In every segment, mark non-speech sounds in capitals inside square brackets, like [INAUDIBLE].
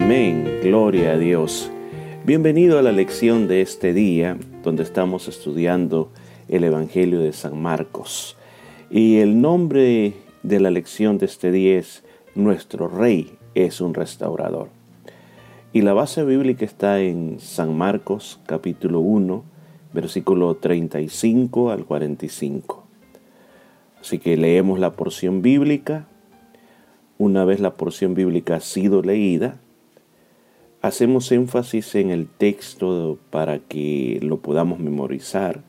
Amén, gloria a Dios. Bienvenido a la lección de este día, donde estamos estudiando el Evangelio de San Marcos. Y el nombre de la lección de este día es Nuestro Rey es un restaurador. Y la base bíblica está en San Marcos capítulo 1, versículo 35 al 45. Así que leemos la porción bíblica. Una vez la porción bíblica ha sido leída, hacemos énfasis en el texto para que lo podamos memorizar,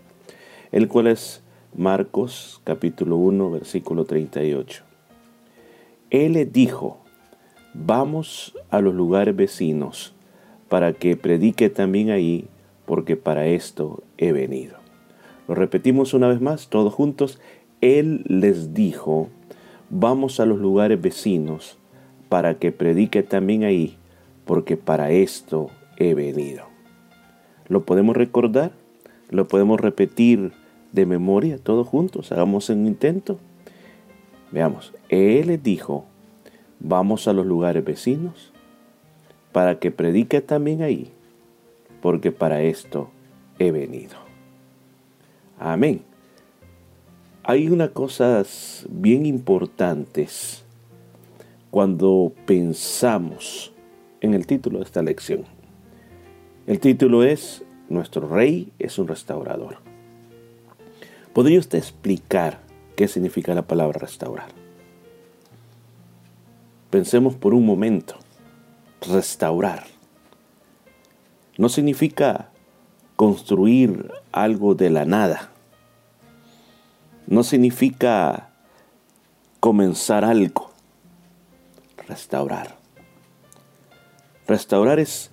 el cual es Marcos capítulo 1 versículo 38. Él le dijo, vamos a los lugares vecinos para que predique también ahí, porque para esto he venido. Lo repetimos una vez más, todos juntos. Él les dijo, vamos a los lugares vecinos para que predique también ahí, porque para esto he venido. ¿Lo podemos recordar? ¿Lo podemos repetir de memoria todos juntos? Hagamos un intento. Veamos, Él les dijo, vamos a los lugares vecinos para que predique también ahí, porque para esto he venido. Amén. Hay unas cosas bien importantes cuando pensamos en el título de esta lección. El título es Nuestro Rey es un restaurador. ¿Podría usted explicar qué significa la palabra restaurar? Pensemos por un momento. Restaurar. No significa construir algo de la nada. No significa comenzar algo. Restaurar. Restaurar es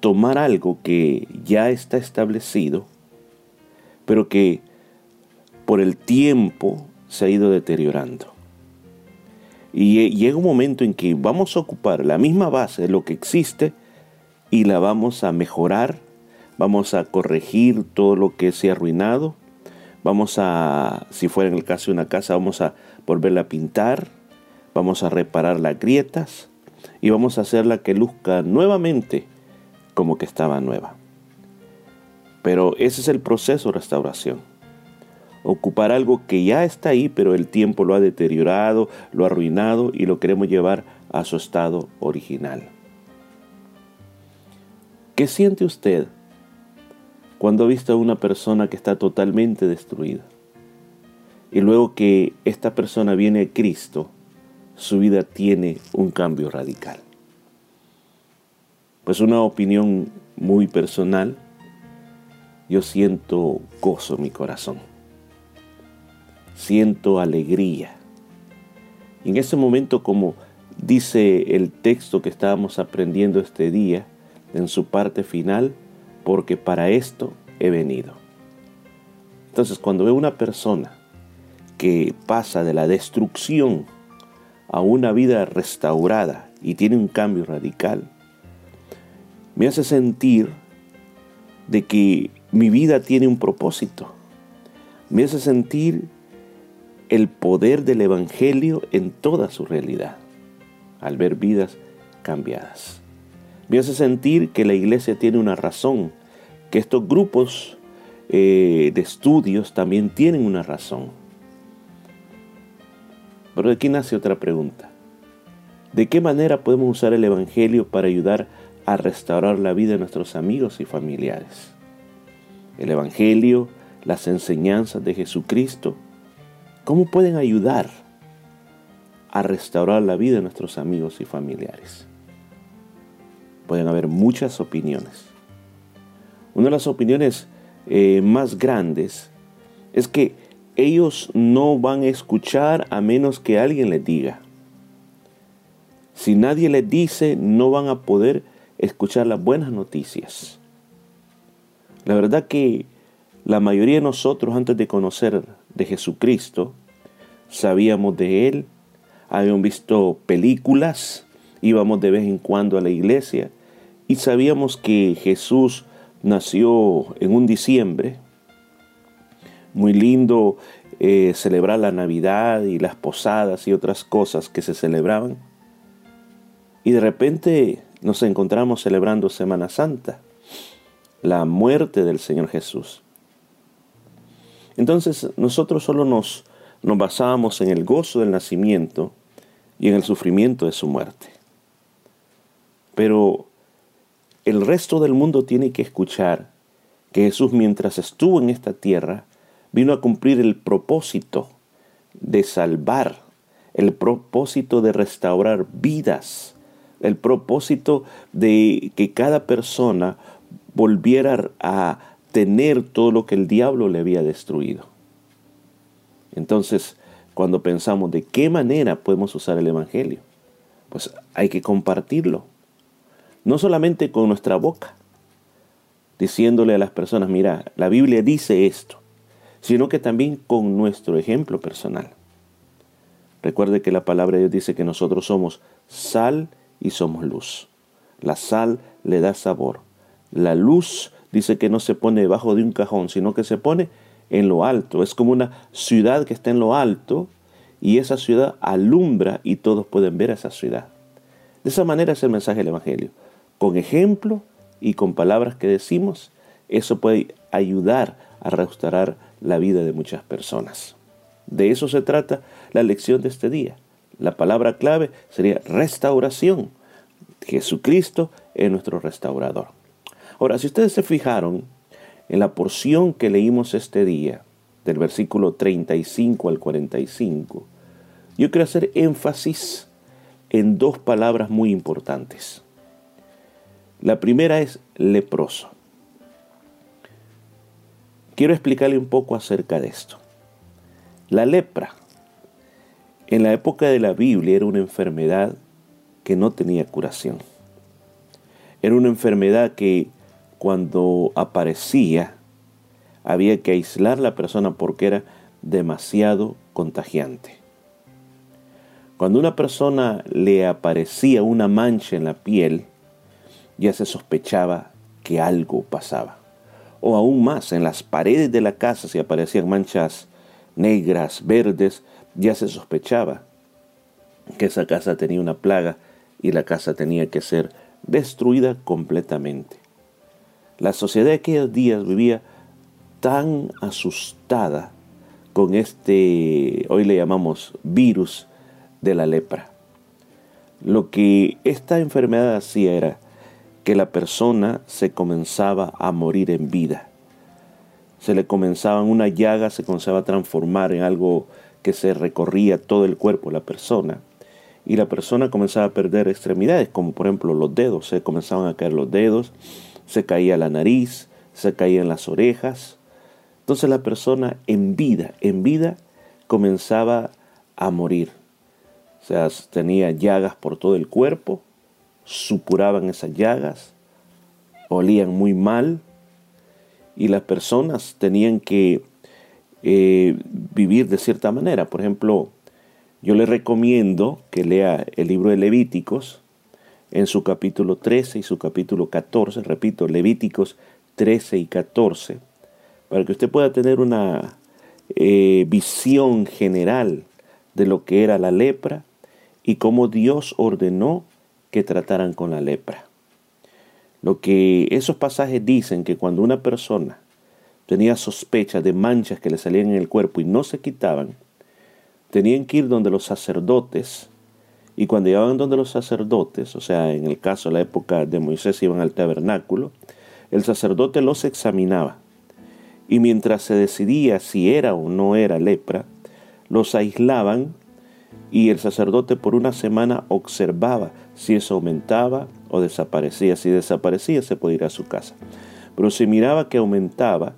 tomar algo que ya está establecido, pero que por el tiempo se ha ido deteriorando. Y llega un momento en que vamos a ocupar la misma base de lo que existe y la vamos a mejorar, vamos a corregir todo lo que se ha arruinado, vamos a, si fuera en el caso de una casa, vamos a volverla a pintar, vamos a reparar las grietas y vamos a hacerla que luzca nuevamente como que estaba nueva. Pero ese es el proceso de restauración ocupar algo que ya está ahí, pero el tiempo lo ha deteriorado, lo ha arruinado y lo queremos llevar a su estado original. ¿Qué siente usted cuando ha visto a una persona que está totalmente destruida? Y luego que esta persona viene a Cristo, su vida tiene un cambio radical. Pues una opinión muy personal, yo siento gozo en mi corazón siento alegría. en ese momento, como dice el texto que estábamos aprendiendo este día, en su parte final, porque para esto he venido. Entonces, cuando veo una persona que pasa de la destrucción a una vida restaurada y tiene un cambio radical, me hace sentir de que mi vida tiene un propósito. Me hace sentir el poder del Evangelio en toda su realidad, al ver vidas cambiadas. Me hace sentir que la iglesia tiene una razón, que estos grupos eh, de estudios también tienen una razón. Pero aquí nace otra pregunta. ¿De qué manera podemos usar el Evangelio para ayudar a restaurar la vida de nuestros amigos y familiares? El Evangelio, las enseñanzas de Jesucristo, ¿Cómo pueden ayudar a restaurar la vida de nuestros amigos y familiares? Pueden haber muchas opiniones. Una de las opiniones eh, más grandes es que ellos no van a escuchar a menos que alguien les diga. Si nadie les dice, no van a poder escuchar las buenas noticias. La verdad que la mayoría de nosotros antes de conocer de Jesucristo, sabíamos de Él, habíamos visto películas, íbamos de vez en cuando a la iglesia y sabíamos que Jesús nació en un diciembre. Muy lindo eh, celebrar la Navidad y las posadas y otras cosas que se celebraban. Y de repente nos encontramos celebrando Semana Santa, la muerte del Señor Jesús. Entonces nosotros solo nos, nos basábamos en el gozo del nacimiento y en el sufrimiento de su muerte. Pero el resto del mundo tiene que escuchar que Jesús mientras estuvo en esta tierra vino a cumplir el propósito de salvar, el propósito de restaurar vidas, el propósito de que cada persona volviera a tener todo lo que el diablo le había destruido. Entonces, cuando pensamos de qué manera podemos usar el Evangelio, pues hay que compartirlo. No solamente con nuestra boca, diciéndole a las personas, mira, la Biblia dice esto, sino que también con nuestro ejemplo personal. Recuerde que la palabra de Dios dice que nosotros somos sal y somos luz. La sal le da sabor. La luz dice que no se pone debajo de un cajón, sino que se pone en lo alto. Es como una ciudad que está en lo alto y esa ciudad alumbra y todos pueden ver esa ciudad. De esa manera es el mensaje del Evangelio. Con ejemplo y con palabras que decimos, eso puede ayudar a restaurar la vida de muchas personas. De eso se trata la lección de este día. La palabra clave sería restauración. Jesucristo es nuestro restaurador. Ahora, si ustedes se fijaron en la porción que leímos este día, del versículo 35 al 45, yo quiero hacer énfasis en dos palabras muy importantes. La primera es leproso. Quiero explicarle un poco acerca de esto. La lepra, en la época de la Biblia, era una enfermedad que no tenía curación. Era una enfermedad que cuando aparecía había que aislar a la persona porque era demasiado contagiante. Cuando una persona le aparecía una mancha en la piel, ya se sospechaba que algo pasaba o aún más, en las paredes de la casa si aparecían manchas negras, verdes, ya se sospechaba que esa casa tenía una plaga y la casa tenía que ser destruida completamente. La sociedad de aquellos días vivía tan asustada con este, hoy le llamamos virus de la lepra. Lo que esta enfermedad hacía era que la persona se comenzaba a morir en vida. Se le comenzaba una llaga, se comenzaba a transformar en algo que se recorría todo el cuerpo la persona. Y la persona comenzaba a perder extremidades, como por ejemplo los dedos. Se comenzaban a caer los dedos, se caía la nariz, se caían las orejas. Entonces la persona en vida, en vida, comenzaba a morir. O sea, tenía llagas por todo el cuerpo, supuraban esas llagas, olían muy mal y las personas tenían que eh, vivir de cierta manera. Por ejemplo, yo le recomiendo que lea el libro de Levíticos en su capítulo 13 y su capítulo 14, repito, Levíticos 13 y 14, para que usted pueda tener una eh, visión general de lo que era la lepra y cómo Dios ordenó que trataran con la lepra. Lo que esos pasajes dicen que cuando una persona tenía sospecha de manchas que le salían en el cuerpo y no se quitaban, tenían que ir donde los sacerdotes, y cuando llegaban donde los sacerdotes, o sea, en el caso de la época de Moisés iban al tabernáculo, el sacerdote los examinaba. Y mientras se decidía si era o no era lepra, los aislaban y el sacerdote por una semana observaba si eso aumentaba o desaparecía. Si desaparecía se podía ir a su casa. Pero si miraba que aumentaba,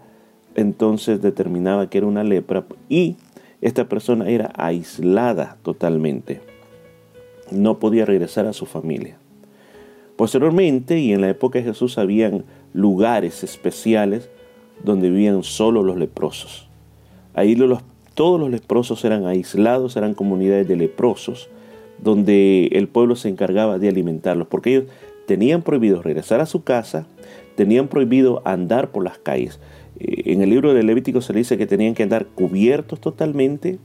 entonces determinaba que era una lepra y esta persona era aislada totalmente. No podía regresar a su familia. Posteriormente, y en la época de Jesús, habían lugares especiales donde vivían solo los leprosos. Ahí los todos los leprosos eran aislados, eran comunidades de leprosos, donde el pueblo se encargaba de alimentarlos, porque ellos tenían prohibido regresar a su casa, tenían prohibido andar por las calles. Eh, en el libro de Levítico se dice que tenían que andar cubiertos totalmente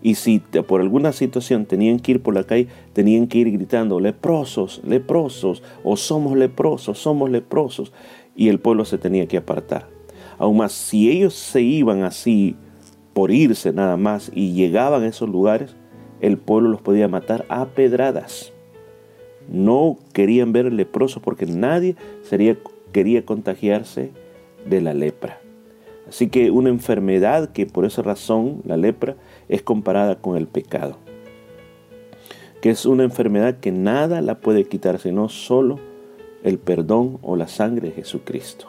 Y si por alguna situación tenían que ir por la calle, tenían que ir gritando, leprosos, leprosos, o somos leprosos, somos leprosos. Y el pueblo se tenía que apartar. Aún más, si ellos se iban así por irse nada más y llegaban a esos lugares, el pueblo los podía matar a pedradas. No querían ver leprosos porque nadie sería, quería contagiarse de la lepra. Así que una enfermedad que por esa razón, la lepra, es comparada con el pecado. Que es una enfermedad que nada la puede quitar, sino solo el perdón o la sangre de Jesucristo.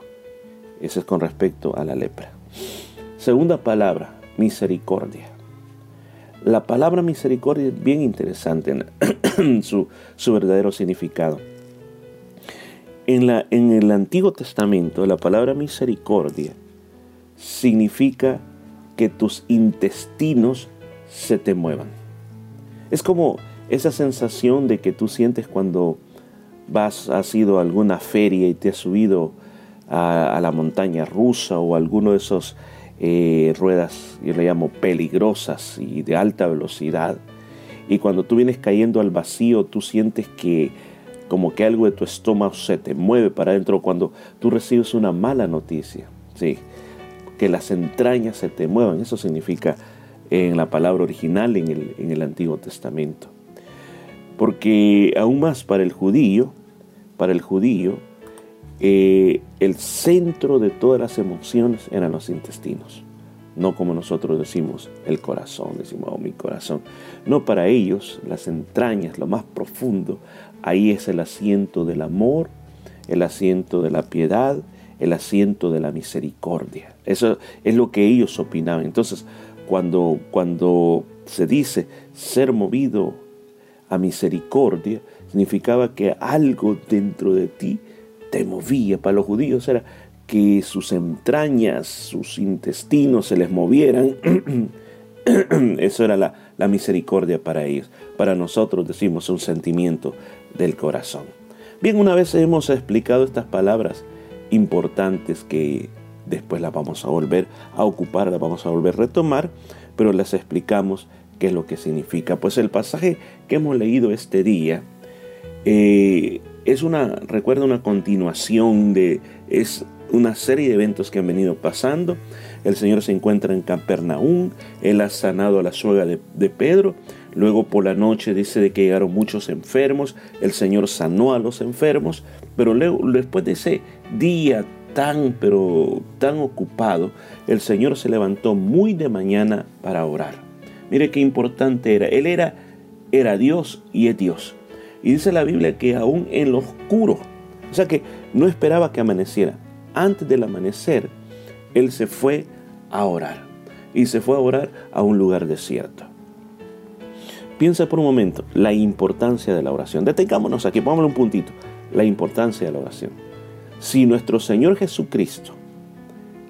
Eso es con respecto a la lepra. Segunda palabra, misericordia. La palabra misericordia es bien interesante en [CLEARS THROAT] su, su verdadero significado. En, la, en el Antiguo Testamento, la palabra misericordia significa que tus intestinos se te muevan. Es como esa sensación de que tú sientes cuando vas, has ido a alguna feria y te has subido a, la montaña rusa o alguno de esos eh, ruedas, yo le llamo peligrosas y de alta velocidad. Y cuando tú vienes cayendo al vacío, tú sientes que como que algo de tu estómago se te mueve para adentro cuando tú recibes una mala noticia. Sí, que las entrañas se te muevan. Eso significa en la palabra original en el, en el Antiguo Testamento. Porque aún más para el judío, para el judío, eh, el centro de todas las emociones eran los intestinos. No como nosotros decimos el corazón, decimos oh, mi corazón. No para ellos, las entrañas, lo más profundo, ahí es el asiento del amor, el asiento de la piedad, el asiento de la misericordia. Eso es lo que ellos opinaban. Entonces, cuando, cuando se dice ser movido a misericordia, significaba que algo dentro de ti te movía. Para los judíos era que sus entrañas, sus intestinos se les movieran. [CLEARS THROAT] Eso era la, la misericordia para ellos. Para nosotros decimos un sentimiento del corazón. Bien, una vez hemos explicado estas palabras, importantes que después las vamos a volver a ocupar, las vamos a volver a retomar, pero les explicamos qué es lo que significa. Pues el pasaje que hemos leído este día eh, es una, recuerda una continuación de, es una serie de eventos que han venido pasando. El Señor se encuentra en Capernaum, Él ha sanado a la suegra de, de Pedro, Luego por la noche dice de que llegaron muchos enfermos, el Señor sanó a los enfermos, pero luego, después de ese día tan, pero tan ocupado, el Señor se levantó muy de mañana para orar. Mire qué importante era. Él era, era Dios y es Dios. Y dice la Biblia que aún en lo oscuro, o sea que no esperaba que amaneciera. Antes del amanecer, Él se fue a orar. Y se fue a orar a un lugar desierto. Piensa por un momento la importancia de la oración. Detengámonos aquí, pongámosle un puntito. La importancia de la oración. Si nuestro Señor Jesucristo,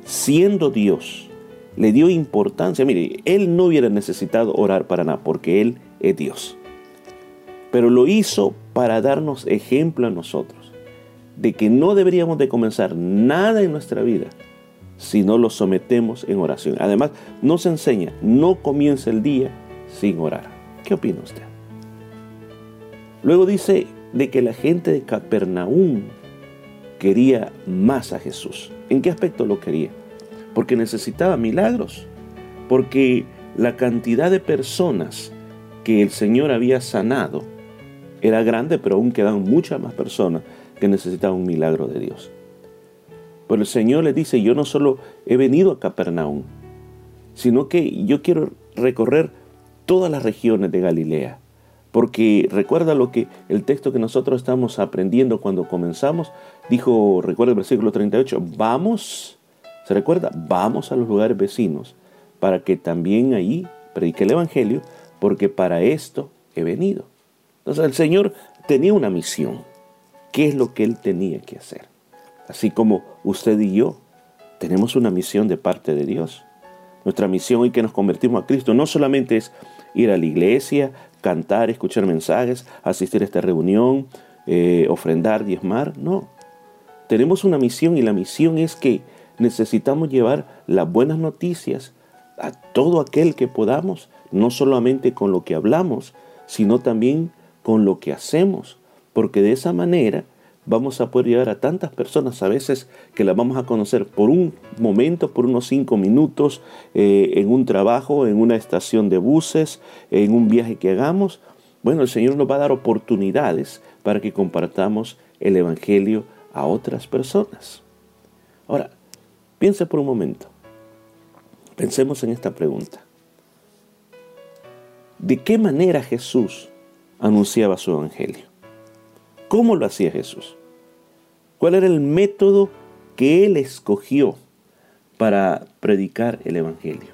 siendo Dios, le dio importancia, mire, Él no hubiera necesitado orar para nada, porque Él es Dios. Pero lo hizo para darnos ejemplo a nosotros, de que no deberíamos de comenzar nada en nuestra vida si no lo sometemos en oración. Además, nos enseña, no comienza el día sin orar. ¿Qué opina usted? Luego dice de que la gente de Capernaum quería más a Jesús. ¿En qué aspecto lo quería? Porque necesitaba milagros, porque la cantidad de personas que el Señor había sanado era grande, pero aún quedaban muchas más personas que necesitaban un milagro de Dios. Pero el Señor le dice, yo no solo he venido a Capernaum, sino que yo quiero recorrer todas las regiones de Galilea. Porque recuerda lo que el texto que nosotros estamos aprendiendo cuando comenzamos, dijo, recuerda el versículo 38, vamos, ¿se recuerda? Vamos a los lugares vecinos para que también ahí predique el Evangelio, porque para esto he venido. Entonces el Señor tenía una misión. ¿Qué es lo que Él tenía que hacer? Así como usted y yo tenemos una misión de parte de Dios. Nuestra misión hoy que nos convertimos a Cristo no solamente es ir a la iglesia, cantar, escuchar mensajes, asistir a esta reunión, eh, ofrendar, diezmar. No. Tenemos una misión y la misión es que necesitamos llevar las buenas noticias a todo aquel que podamos no solamente con lo que hablamos, sino también con lo que hacemos, porque de esa manera vamos a poder llegar a tantas personas a veces que las vamos a conocer por un momento, por unos cinco minutos, eh, en un trabajo, en una estación de buses, en un viaje que hagamos. Bueno, el Señor nos va a dar oportunidades para que compartamos el Evangelio a otras personas. Ahora, piense por un momento. Pensemos en esta pregunta. ¿De qué manera Jesús anunciaba su Evangelio? ¿Cómo lo hacía Jesús? ¿Cuál era el método que él escogió para predicar el Evangelio?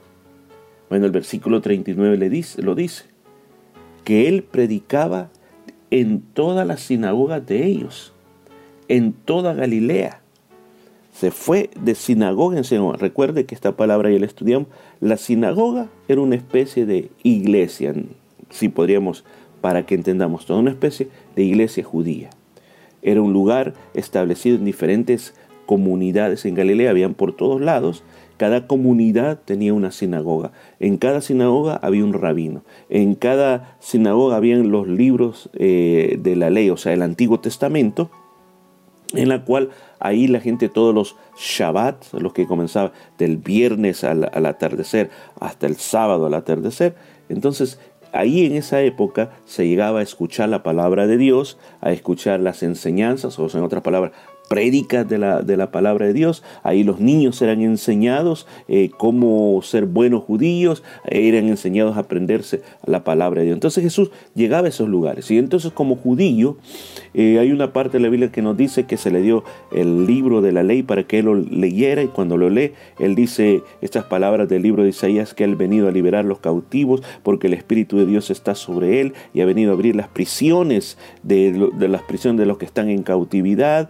Bueno, el versículo 39 le dice, lo dice, que él predicaba en todas las sinagogas de ellos, en toda Galilea. Se fue de sinagoga en sinagoga. Recuerde que esta palabra ya la estudiamos. La sinagoga era una especie de iglesia, si podríamos para que entendamos toda una especie de iglesia judía. Era un lugar establecido en diferentes comunidades en Galilea, habían por todos lados. Cada comunidad tenía una sinagoga. En cada sinagoga había un rabino. En cada sinagoga habían los libros eh, de la ley, o sea, el Antiguo Testamento, en la cual ahí la gente todos los Shabbat, los que comenzaban del viernes al, al atardecer hasta el sábado al atardecer, entonces ahí en esa época se llegaba a escuchar la palabra de Dios, a escuchar las enseñanzas, o en otras palabras, prédicas de la, de la palabra de Dios. Ahí los niños eran enseñados eh, cómo ser buenos judíos, eran enseñados a aprenderse la palabra de Dios. Entonces Jesús llegaba a esos lugares. Y entonces como judío, eh, hay una parte de la Biblia que nos dice que se le dio el libro de la ley para que él lo leyera y cuando lo lee, él dice estas palabras del libro de Isaías que él ha venido a liberar los cautivos porque el Espíritu de Dios está sobre él y ha venido a abrir las prisiones de, las prisiones de los que están en cautividad,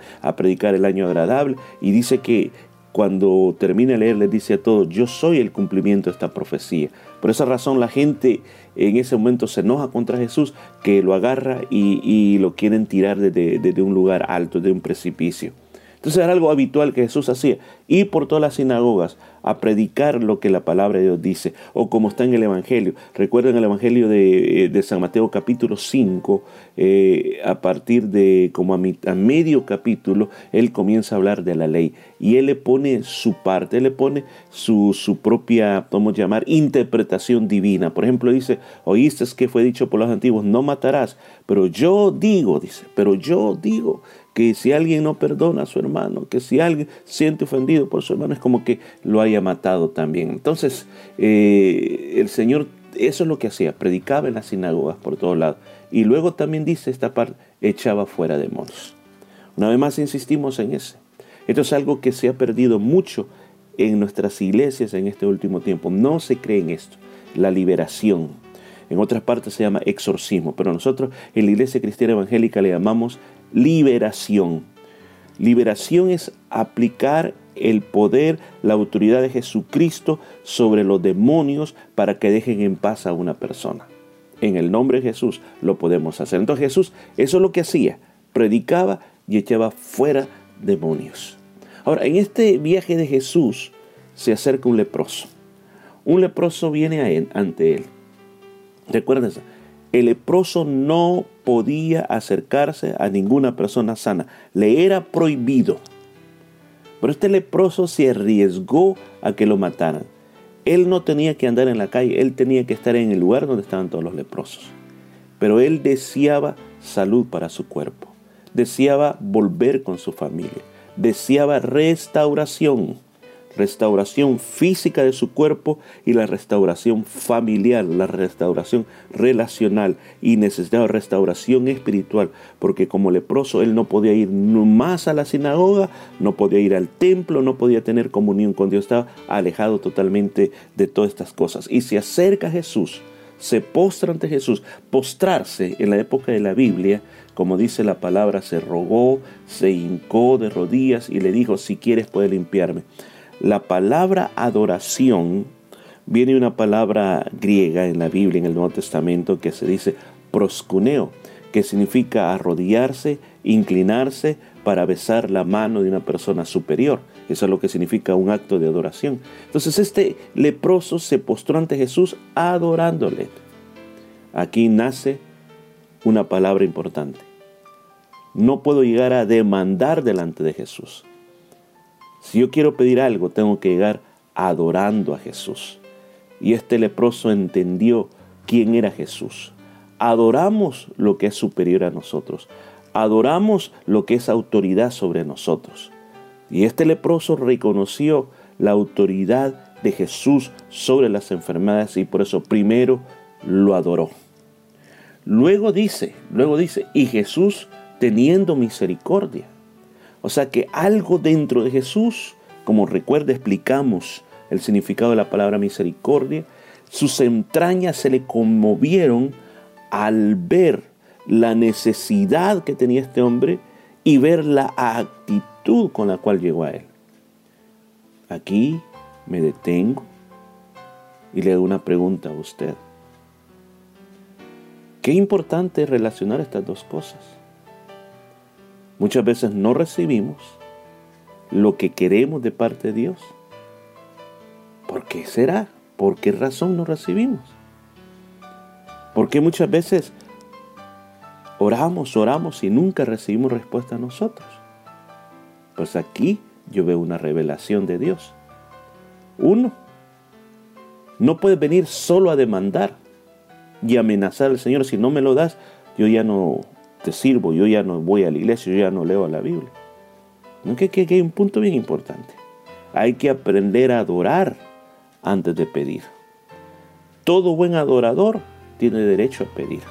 el año agradable y dice que cuando termina de leer les dice a todos, yo soy el cumplimiento de esta profecía. Por esa razón la gente en ese momento se enoja contra Jesús, que lo agarra y, lo quieren tirar desde un lugar alto, de un precipicio. Entonces era algo habitual que Jesús hacía, ir por todas las sinagogas a predicar lo que la palabra de Dios dice, o como está en el Evangelio. Recuerden el Evangelio de, eh, San Mateo capítulo 5, eh, a partir de como a, medio capítulo, él comienza a hablar de la ley y él le pone su parte, él le pone su, su propia, podemos llamar, interpretación divina. Por ejemplo, dice, oíste que fue dicho por los antiguos, no matarás, pero yo digo, dice, pero yo digo que si alguien no perdona a su hermano, que si alguien siente ofendido por su hermano, es como que lo haya matado también. Entonces, eh, el Señor, eso es lo que hacía, predicaba en las sinagogas por todos lados. Y luego también dice esta parte, echaba fuera demonios. Una vez más insistimos en ese. Esto es algo que se ha perdido mucho en nuestras iglesias en este último tiempo. No se cree en esto, la liberación. En otras partes se llama exorcismo, pero nosotros en la iglesia cristiana evangélica le llamamos liberación. Liberación es aplicar el poder, la autoridad de Jesucristo sobre los demonios para que dejen en paz a una persona. En el nombre de Jesús lo podemos hacer. Entonces Jesús, eso es lo que hacía, predicaba y echaba fuera demonios. Ahora, en este viaje de Jesús se acerca un leproso. Un leproso viene a él, ante él. Recuérdense, el leproso no podía acercarse a ninguna persona sana. Le era prohibido. Pero este leproso se arriesgó a que lo mataran. Él no tenía que andar en la calle, él tenía que estar en el lugar donde estaban todos los leprosos. Pero él deseaba salud para su cuerpo, deseaba volver con su familia, deseaba restauración restauración física de su cuerpo y la restauración familiar, la restauración relacional y necesitaba restauración espiritual, porque como leproso él no podía ir más a la sinagoga, no podía ir al templo, no podía tener comunión con Dios, estaba alejado totalmente de todas estas cosas. Y se acerca a Jesús, se postra ante Jesús. Postrarse en la época de la Biblia, como dice la palabra, se rogó, se hincó de rodillas y le dijo, si quieres puedes limpiarme. La palabra adoración viene una palabra griega en la Biblia, en el Nuevo Testamento, que se dice proscuneo, que significa arrodillarse, inclinarse para besar la mano de una persona superior. Eso es lo que significa un acto de adoración. Entonces este leproso se postró ante Jesús adorándole. Aquí nace una palabra importante. No puedo llegar a demandar delante de Jesús. Si yo quiero pedir algo, tengo que llegar adorando a Jesús. Y este leproso entendió quién era Jesús. Adoramos lo que es superior a nosotros. Adoramos lo que es autoridad sobre nosotros. Y este leproso reconoció la autoridad de Jesús sobre las enfermedades y por eso primero lo adoró. Luego dice, luego dice, y Jesús teniendo misericordia. O sea que algo dentro de Jesús, como recuerda explicamos el significado de la palabra misericordia, sus entrañas se le conmovieron al ver la necesidad que tenía este hombre y ver la actitud con la cual llegó a él. Aquí me detengo y le hago una pregunta a usted. Qué importante es relacionar estas dos cosas. Muchas veces no recibimos lo que queremos de parte de Dios. ¿Por qué será? ¿Por qué razón no recibimos? Porque muchas veces oramos, oramos y nunca recibimos respuesta a nosotros. Pues aquí yo veo una revelación de Dios. Uno, no puedes venir solo a demandar y amenazar al Señor. Si no me lo das, yo ya no te sirvo, yo ya no voy a la iglesia, yo ya no leo la Biblia. ¿No? Que, que, hay un punto bien importante. Hay que aprender a adorar antes de pedir. Todo buen adorador tiene derecho a pedir.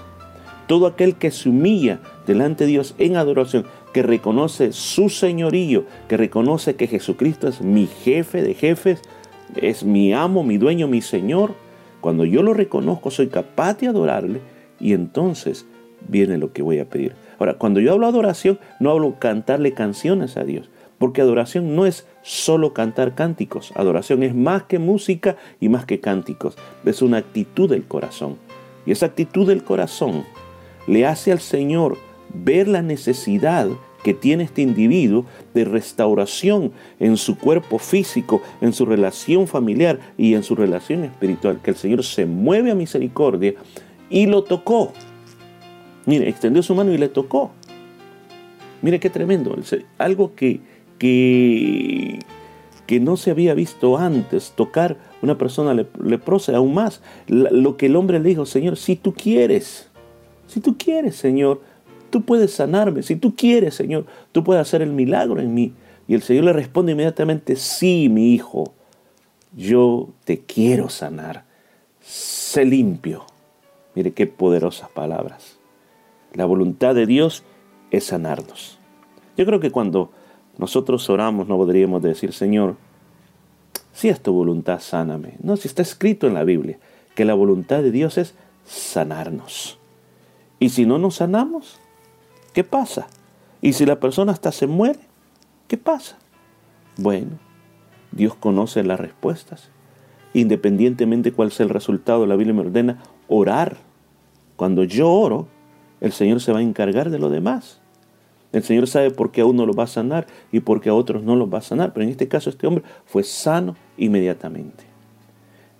Todo aquel que se humilla delante de Dios en adoración, que reconoce su señorío, que reconoce que Jesucristo es mi jefe de jefes, es mi amo, mi dueño, mi Señor, cuando yo lo reconozco soy capaz de adorarle y entonces viene lo que voy a pedir. Ahora, cuando yo hablo adoración, no hablo cantarle canciones a Dios, porque adoración no es solo cantar cánticos, adoración es más que música y más que cánticos, es una actitud del corazón. Y esa actitud del corazón le hace al Señor ver la necesidad que tiene este individuo de restauración en su cuerpo físico, en su relación familiar y en su relación espiritual, que el Señor se mueve a misericordia y lo tocó. Mire, extendió su mano y le tocó. Mire qué tremendo. Algo que, que, que no se había visto antes, tocar una persona leprosa, aún más. Lo que el hombre le dijo, Señor, si tú quieres, si tú quieres, Señor, tú puedes sanarme. Si tú quieres, Señor, tú puedes hacer el milagro en mí. Y el Señor le responde inmediatamente, sí, mi hijo, yo te quiero sanar. Sé limpio. Mire qué poderosas palabras. La voluntad de Dios es sanarnos. Yo creo que cuando nosotros oramos no podríamos decir, Señor, si es tu voluntad, sáname. No, si está escrito en la Biblia que la voluntad de Dios es sanarnos. Y si no nos sanamos, ¿qué pasa? Y si la persona hasta se muere, ¿qué pasa? Bueno, Dios conoce las respuestas. Independientemente cuál sea el resultado, la Biblia me ordena orar. Cuando yo oro, el Señor se va a encargar de lo demás. El Señor sabe por qué a uno lo va a sanar y por qué a otros no lo va a sanar. Pero en este caso este hombre fue sano inmediatamente.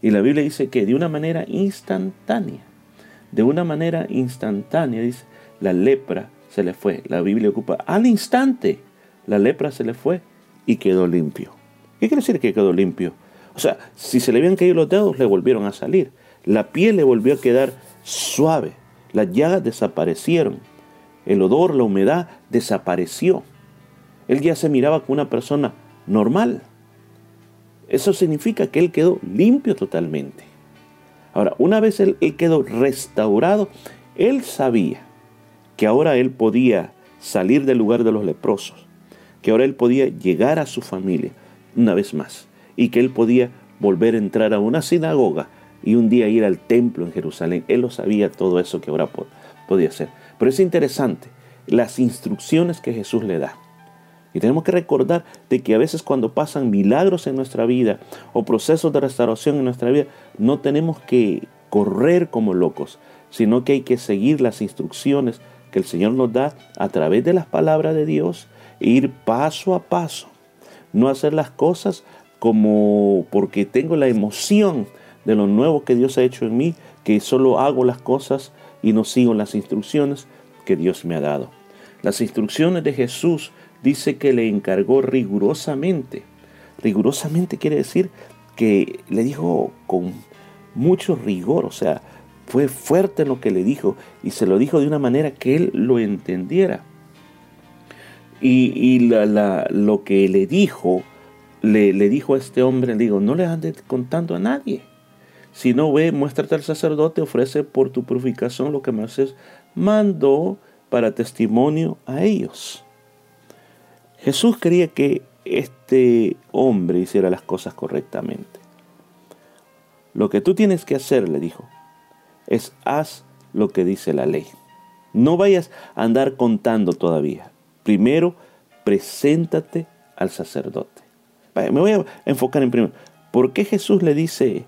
Y la Biblia dice que de una manera instantánea, de una manera instantánea, dice, la lepra se le fue. La Biblia ocupa al instante, la lepra se le fue y quedó limpio. ¿Qué quiere decir que quedó limpio? O sea, si se le habían caído los dedos, le volvieron a salir. La piel le volvió a quedar suave. Las llagas desaparecieron. El odor, la humedad desapareció. Él ya se miraba como una persona normal. Eso significa que él quedó limpio totalmente. Ahora, una vez él, quedó restaurado, él sabía que ahora él podía salir del lugar de los leprosos, que ahora él podía llegar a su familia una vez más y que él podía volver a entrar a una sinagoga y un día ir al templo en Jerusalén. Él lo sabía todo eso que ahora podía hacer. Pero es interesante las instrucciones que Jesús le da. Y tenemos que recordar de que a veces cuando pasan milagros en nuestra vida o procesos de restauración en nuestra vida, no tenemos que correr como locos, sino que hay que seguir las instrucciones que el Señor nos da a través de las palabras de Dios e ir paso a paso. no hacer las cosas como porque tengo la emoción de lo nuevo que Dios ha hecho en mí, que solo hago las cosas y no sigo las instrucciones que Dios me ha dado. Las instrucciones de Jesús dice que le encargó rigurosamente. Rigurosamente quiere decir que le dijo con mucho rigor, o sea, fue fuerte en lo que le dijo y se lo dijo de una manera que él lo entendiera. Y, lo que le dijo, le, le, dijo a este hombre, le digo, no le andes contando a nadie. Si no ve, muéstrate al sacerdote, ofrece por tu purificación lo que Moisés mandó para testimonio a ellos. Jesús quería que este hombre hiciera las cosas correctamente. Lo que tú tienes que hacer, le dijo, es haz lo que dice la ley. No vayas a andar contando todavía. Primero, preséntate al sacerdote. Me voy a enfocar en primero. ¿Por qué Jesús le dice,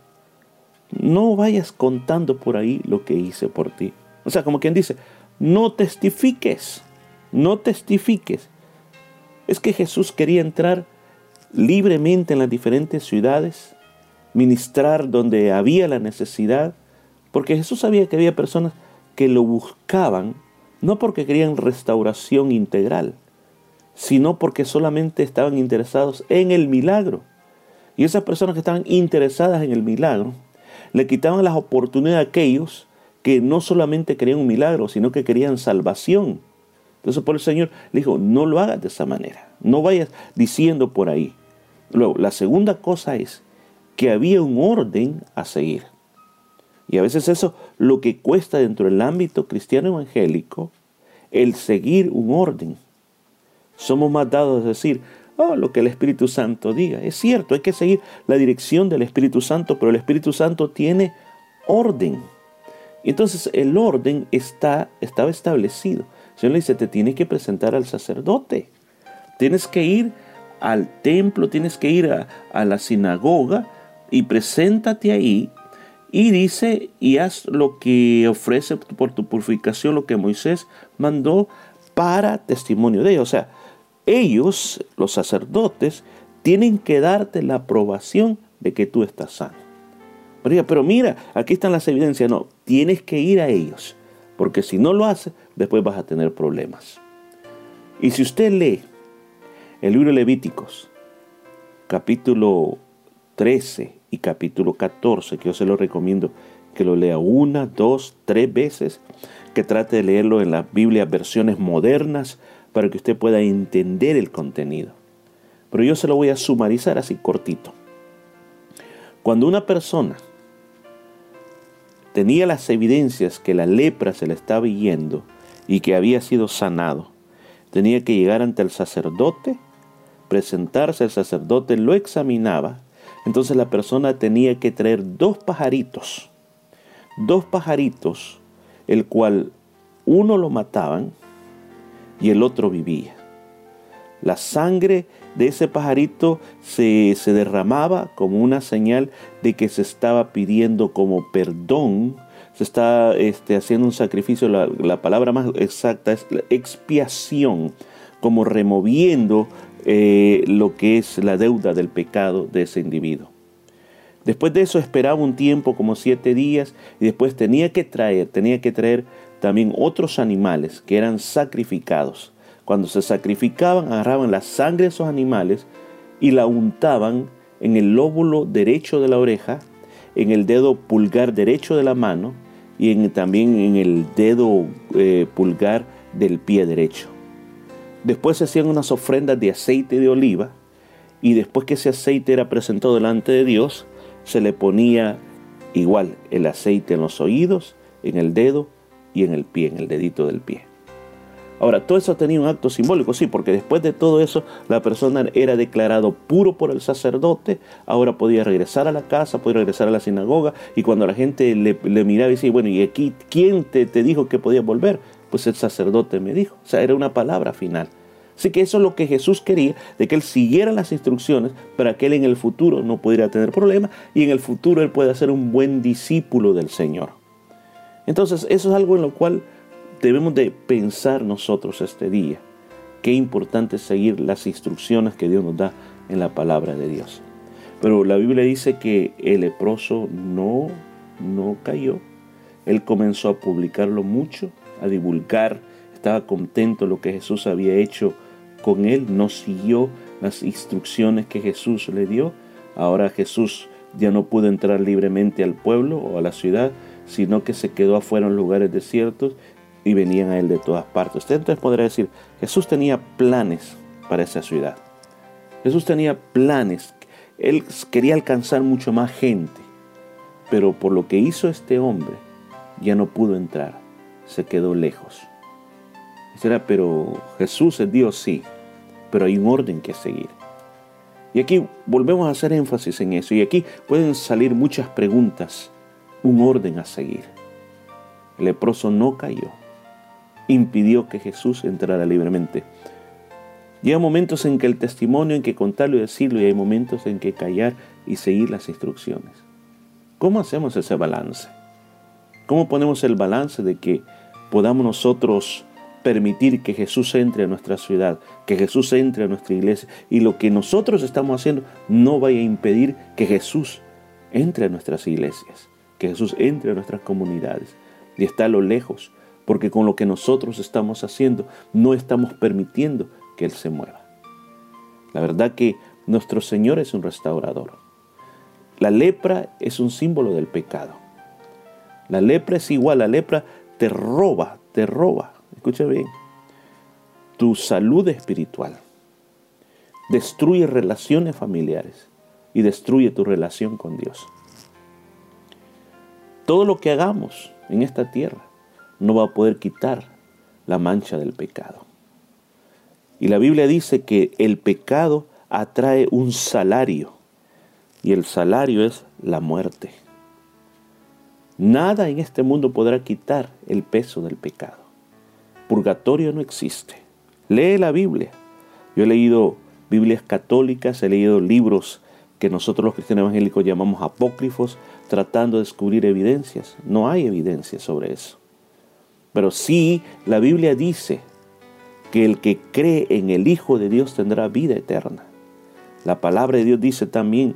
no vayas contando por ahí lo que hice por ti? O sea, como quien dice, no testifiques, no testifiques. Es que Jesús quería entrar libremente en las diferentes ciudades, ministrar donde había la necesidad, porque Jesús sabía que había personas que lo buscaban no porque querían restauración integral, sino porque solamente estaban interesados en el milagro. Y esas personas que estaban interesadas en el milagro le quitaban las oportunidades a aquellos que no solamente querían un milagro, sino que querían salvación. Entonces por el Señor le dijo, no lo hagas de esa manera, no vayas diciendo por ahí. Luego, la segunda cosa es que había un orden a seguir. Y a veces eso lo que cuesta dentro del ámbito cristiano evangélico, el seguir un orden. Somos más dados a decir, oh, lo que el Espíritu Santo diga. Es cierto, hay que seguir la dirección del Espíritu Santo, pero el Espíritu Santo tiene orden. Y entonces el orden está, estaba establecido. El Señor le dice, te tienes que presentar al sacerdote. Tienes que ir al templo, tienes que ir a, a la sinagoga y preséntate ahí y dice, y haz lo que ofrece por tu purificación, lo que Moisés mandó para testimonio de ellos. O sea, ellos, los sacerdotes, tienen que darte la aprobación de que tú estás sano. Pero mira, aquí están las evidencias. No, tienes que ir a ellos, porque si no lo haces, después vas a tener problemas. Y si usted lee el libro de Levíticos, capítulo 13, y capítulo 14, que yo se lo recomiendo que lo lea una, dos, tres veces, que trate de leerlo en las Biblias versiones modernas para que usted pueda entender el contenido. Pero yo se lo voy a sumarizar así cortito. Cuando una persona tenía las evidencias que la lepra se le estaba yendo y que había sido sanado, tenía que llegar ante el sacerdote, presentarse, el sacerdote lo examinaba entonces la persona tenía que traer dos pajaritos, dos pajaritos, el cual uno lo mataban y el otro vivía. La sangre de ese pajarito se, derramaba como una señal de que se estaba pidiendo como perdón, se está este, haciendo un sacrificio, la, la palabra más exacta es expiación, como removiendo eh, lo que es la deuda del pecado de ese individuo. Después de eso esperaba un tiempo como siete días y después tenía que traer, tenía que traer también otros animales que eran sacrificados. Cuando se sacrificaban, agarraban la sangre de esos animales y la untaban en el lóbulo derecho de la oreja, en el dedo pulgar derecho de la mano y también en el dedo eh, pulgar del pie derecho. Después se hacían unas ofrendas de aceite de oliva y después que ese aceite era presentado delante de Dios, se le ponía igual el aceite en los oídos, en el dedo y en el pie, en el dedito del pie. Ahora, todo eso tenía un acto simbólico, sí, porque después de todo eso la persona era declarado puro por el sacerdote, ahora podía regresar a la casa, podía regresar a la sinagoga, y cuando la gente le, miraba y decía, bueno, ¿y aquí quién te, te dijo que podía volver? Pues el sacerdote me dijo. O sea, era una palabra final. Así que eso es lo que Jesús quería, de que él siguiera las instrucciones para que él en el futuro no pudiera tener problemas y en el futuro él pueda ser un buen discípulo del Señor. Entonces, eso es algo en lo cual debemos de pensar nosotros este día. Qué importante es seguir las instrucciones que Dios nos da en la palabra de Dios. Pero la Biblia dice que el leproso no, no cayó. Él comenzó a publicarlo mucho, a divulgar, estaba contento lo que Jesús había hecho con él, no siguió las instrucciones que Jesús le dio. Ahora Jesús ya no pudo entrar libremente al pueblo o a la ciudad, sino que se quedó afuera en lugares desiertos y venían a él de todas partes. Usted entonces podrá decir, Jesús tenía planes para esa ciudad. Jesús tenía planes. Él quería alcanzar mucho más gente. Pero por lo que hizo este hombre, ya no pudo entrar. Se quedó lejos. Será, pero Jesús es Dios, sí. Pero hay un orden que seguir. Y aquí volvemos a hacer énfasis en eso. Y aquí pueden salir muchas preguntas. Un orden a seguir. El leproso no cayó. Impidió que Jesús entrara libremente. Llega momentos en que el testimonio, en que contarlo y decirlo, y hay momentos en que callar y seguir las instrucciones. ¿Cómo hacemos ese balance? ¿Cómo ponemos el balance de que podamos nosotros permitir que Jesús entre a nuestra ciudad, que Jesús entre a nuestra iglesia y lo que nosotros estamos haciendo no vaya a impedir que Jesús entre a nuestras iglesias, que Jesús entre a nuestras comunidades y está a lo lejos, porque con lo que nosotros estamos haciendo no estamos permitiendo que Él se mueva. La verdad que nuestro Señor es un restaurador. La lepra es un símbolo del pecado. La lepra es igual, la lepra te roba, te roba escucha bien, tu salud espiritual, destruye relaciones familiares y destruye tu relación con Dios. Todo lo que hagamos en esta tierra no va a poder quitar la mancha del pecado. Y la Biblia dice que el pecado atrae un salario y el salario es la muerte. Nada en este mundo podrá quitar el peso del pecado purgatorio no existe. Lee la Biblia. Yo he leído Biblias católicas, he leído libros que nosotros los cristianos evangélicos llamamos apócrifos, tratando de descubrir evidencias. No hay evidencia sobre eso. Pero sí, la Biblia dice que el que cree en el Hijo de Dios tendrá vida eterna. La palabra de Dios dice también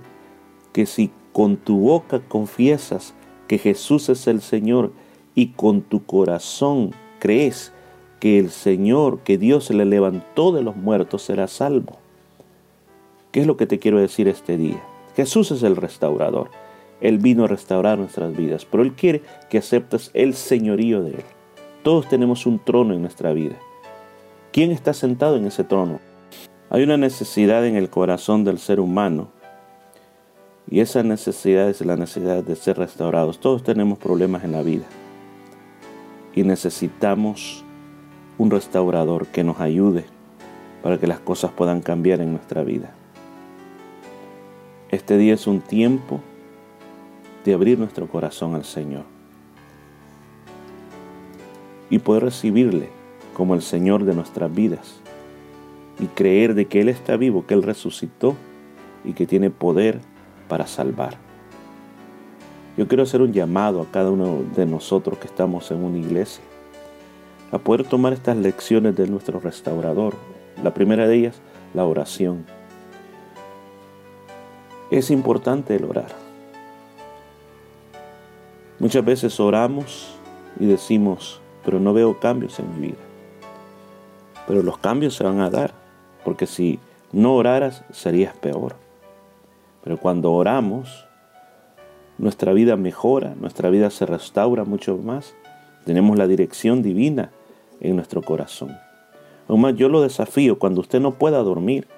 que si con tu boca confiesas que Jesús es el Señor y con tu corazón crees que el Señor, que Dios le levantó de los muertos, será salvo. ¿Qué es lo que te quiero decir este día? Jesús es el restaurador. Él vino a restaurar nuestras vidas, pero Él quiere que aceptes el señorío de Él. Todos tenemos un trono en nuestra vida. ¿Quién está sentado en ese trono? Hay una necesidad en el corazón del ser humano y esa necesidad es la necesidad de ser restaurados. Todos tenemos problemas en la vida y necesitamos un restaurador que nos ayude para que las cosas puedan cambiar en nuestra vida. Este día es un tiempo de abrir nuestro corazón al Señor y poder recibirle como el Señor de nuestras vidas y creer de que Él está vivo, que Él resucitó y que tiene poder para salvar. Yo quiero hacer un llamado a cada uno de nosotros que estamos en una iglesia a poder tomar estas lecciones de nuestro restaurador. La primera de ellas, la oración. Es importante el orar. Muchas veces oramos y decimos, pero no veo cambios en mi vida. Pero los cambios se van a dar, porque si no oraras serías peor. Pero cuando oramos, nuestra vida mejora, nuestra vida se restaura mucho más. Tenemos la dirección divina en nuestro corazón. Aún más, yo lo desafío cuando usted no pueda dormir.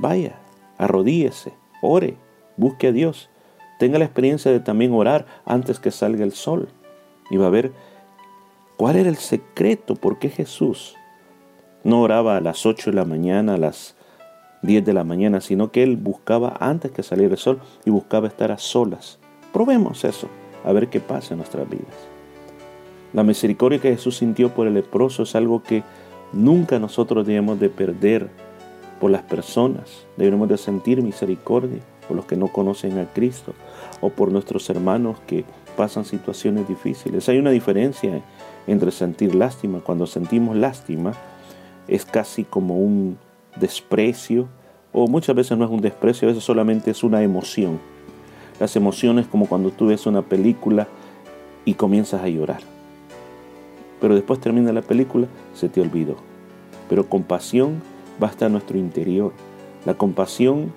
Vaya, arrodíese, ore, busque a Dios. Tenga la experiencia de también orar antes que salga el sol. Y va a ver cuál era el secreto, por qué Jesús no oraba a las 8 de la mañana, a las 10 de la mañana, sino que él buscaba antes que saliera el sol y buscaba estar a solas. Probemos eso, a ver qué pasa en nuestras vidas. La misericordia que Jesús sintió por el leproso es algo que nunca nosotros debemos de perder por las personas. Debemos de sentir misericordia por los que no conocen a Cristo o por nuestros hermanos que pasan situaciones difíciles. Hay una diferencia entre sentir lástima. Cuando sentimos lástima es casi como un desprecio o muchas veces no es un desprecio, a veces solamente es una emoción. Las emociones como cuando tú ves una película y comienzas a llorar. Pero después termina la película, se te olvidó. Pero compasión va a estar en nuestro interior. La compasión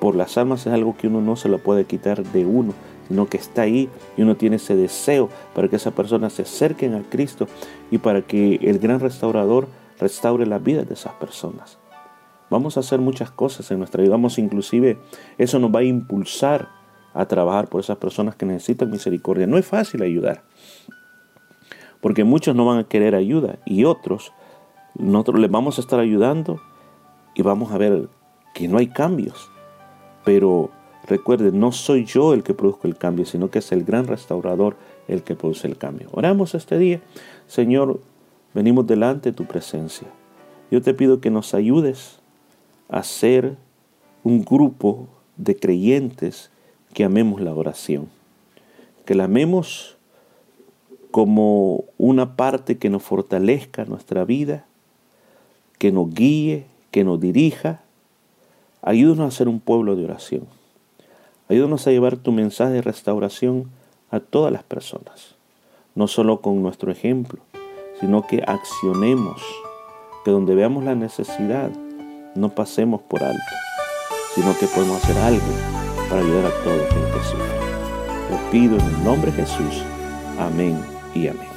por las almas es algo que uno no se lo puede quitar de uno, sino que está ahí y uno tiene ese deseo para que esa persona se acerquen a Cristo y para que el gran restaurador restaure la vida de esas personas. Vamos a hacer muchas cosas en nuestra vida, vamos inclusive, eso nos va a impulsar a trabajar por esas personas que necesitan misericordia. No es fácil ayudar, porque muchos no van a querer ayuda y otros, nosotros les vamos a estar ayudando y vamos a ver que no hay cambios. Pero recuerden, no soy yo el que produzco el cambio, sino que es el gran restaurador el que produce el cambio. Oramos este día. Señor, venimos delante de tu presencia. Yo te pido que nos ayudes a ser un grupo de creyentes que amemos la oración, que la amemos como una parte que nos fortalezca nuestra vida, que nos guíe, que nos dirija. Ayúdanos a ser un pueblo de oración. Ayúdanos a llevar tu mensaje de restauración a todas las personas, no solo con nuestro ejemplo, sino que accionemos, que donde veamos la necesidad, no pasemos por alto, sino que podemos hacer algo para ayudar a todos que sufre. Lo pido en el nombre de Jesús. Amén y amén.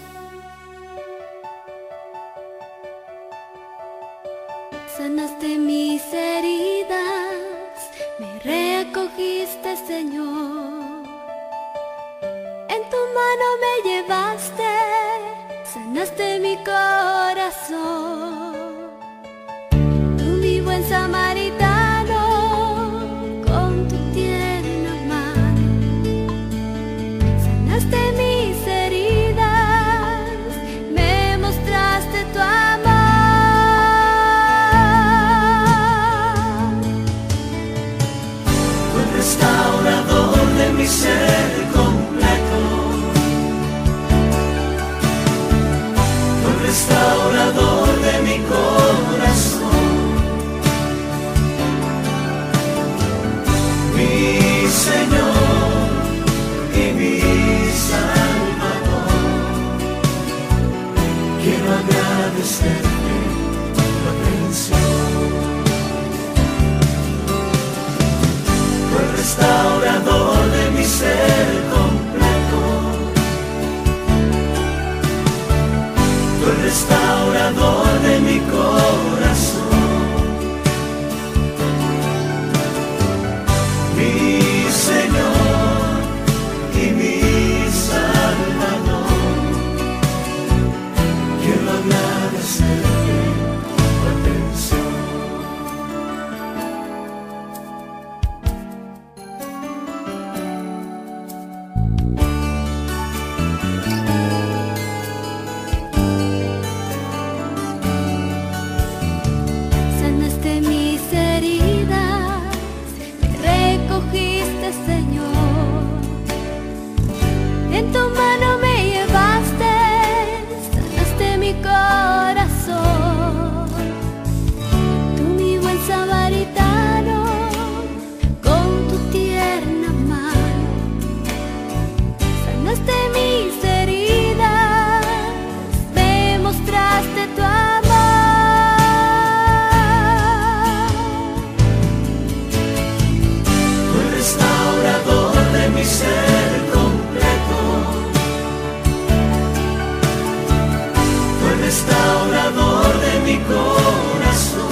de mi corazón.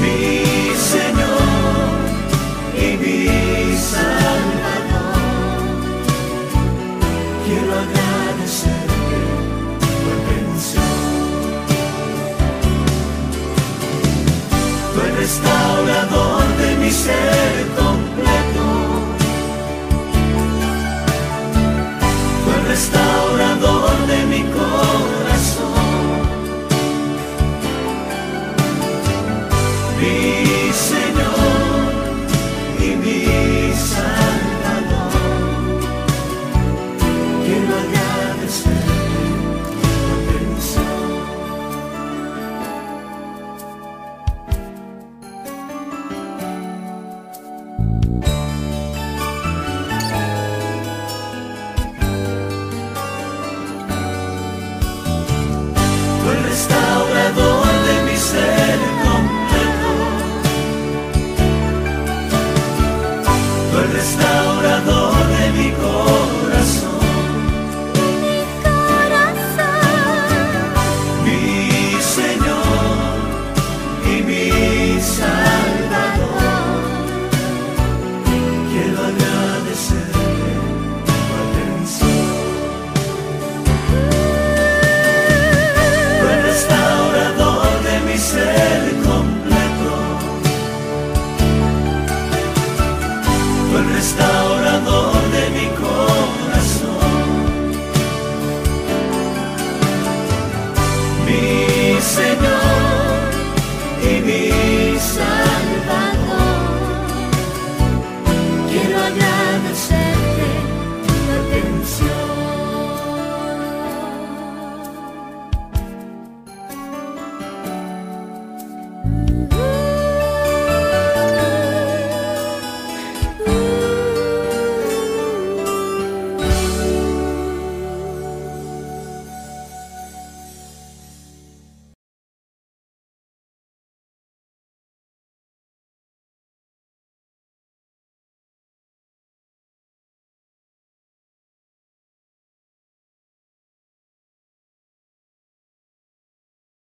Mi Señor y mi Salvador, quiero agradecerte tu pensión. Tu restaurador de mi ser. restaurador de mi corazón.